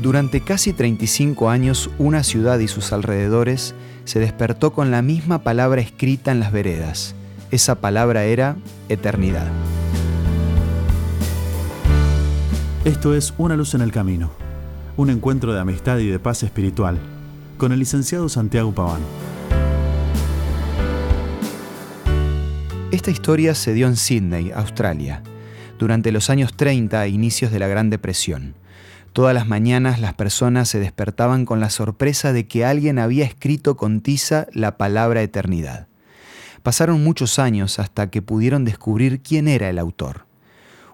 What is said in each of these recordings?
Durante casi 35 años, una ciudad y sus alrededores se despertó con la misma palabra escrita en las veredas. Esa palabra era eternidad. Esto es Una luz en el camino, un encuentro de amistad y de paz espiritual, con el licenciado Santiago Paván. Esta historia se dio en Sydney, Australia, durante los años 30 e inicios de la Gran Depresión. Todas las mañanas las personas se despertaban con la sorpresa de que alguien había escrito con tiza la palabra eternidad. Pasaron muchos años hasta que pudieron descubrir quién era el autor.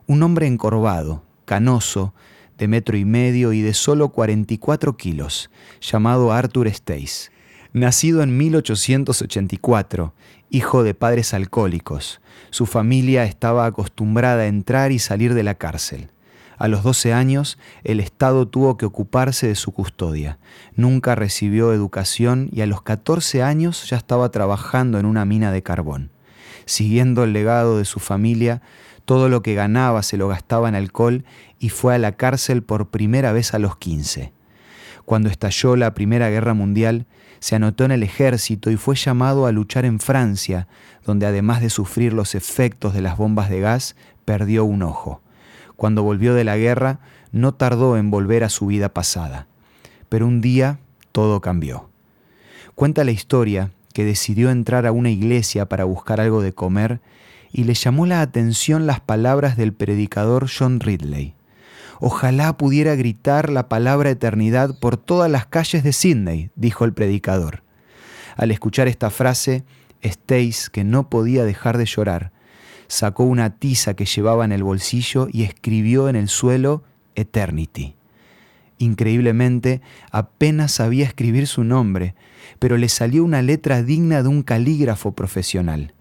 Un hombre encorvado, canoso, de metro y medio y de solo 44 kilos, llamado Arthur Stace. Nacido en 1884, hijo de padres alcohólicos, su familia estaba acostumbrada a entrar y salir de la cárcel. A los 12 años, el Estado tuvo que ocuparse de su custodia. Nunca recibió educación y a los 14 años ya estaba trabajando en una mina de carbón. Siguiendo el legado de su familia, todo lo que ganaba se lo gastaba en alcohol y fue a la cárcel por primera vez a los 15. Cuando estalló la Primera Guerra Mundial, se anotó en el ejército y fue llamado a luchar en Francia, donde además de sufrir los efectos de las bombas de gas, perdió un ojo. Cuando volvió de la guerra, no tardó en volver a su vida pasada. Pero un día todo cambió. Cuenta la historia que decidió entrar a una iglesia para buscar algo de comer y le llamó la atención las palabras del predicador John Ridley. Ojalá pudiera gritar la palabra eternidad por todas las calles de Sydney, dijo el predicador. Al escuchar esta frase, Stace, que no podía dejar de llorar, sacó una tiza que llevaba en el bolsillo y escribió en el suelo Eternity. Increíblemente, apenas sabía escribir su nombre, pero le salió una letra digna de un calígrafo profesional.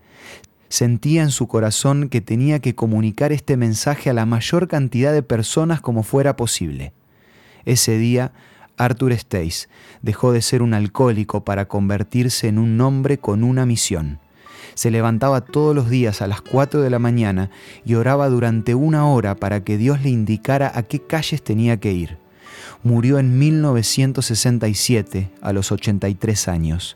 Sentía en su corazón que tenía que comunicar este mensaje a la mayor cantidad de personas como fuera posible. Ese día, Arthur Stace dejó de ser un alcohólico para convertirse en un hombre con una misión se levantaba todos los días a las 4 de la mañana y oraba durante una hora para que Dios le indicara a qué calles tenía que ir. Murió en 1967 a los 83 años,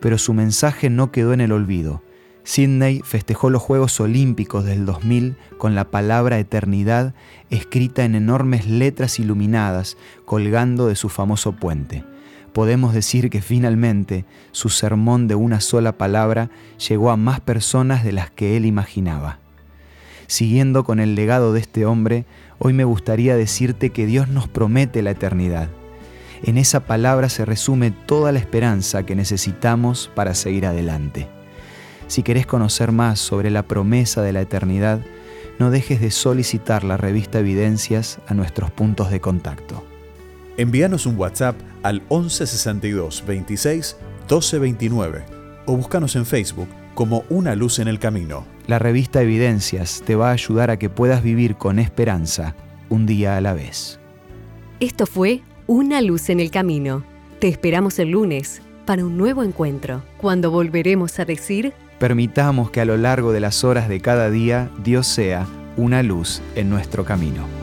pero su mensaje no quedó en el olvido. Sydney festejó los Juegos Olímpicos del 2000 con la palabra eternidad escrita en enormes letras iluminadas colgando de su famoso puente podemos decir que finalmente su sermón de una sola palabra llegó a más personas de las que él imaginaba. Siguiendo con el legado de este hombre, hoy me gustaría decirte que Dios nos promete la eternidad. En esa palabra se resume toda la esperanza que necesitamos para seguir adelante. Si querés conocer más sobre la promesa de la eternidad, no dejes de solicitar la revista Evidencias a nuestros puntos de contacto. Envíanos un WhatsApp al 1162 26 1229 o búscanos en Facebook como Una Luz en el Camino. La revista Evidencias te va a ayudar a que puedas vivir con esperanza un día a la vez. Esto fue Una Luz en el Camino. Te esperamos el lunes para un nuevo encuentro, cuando volveremos a decir... Permitamos que a lo largo de las horas de cada día Dios sea una luz en nuestro camino.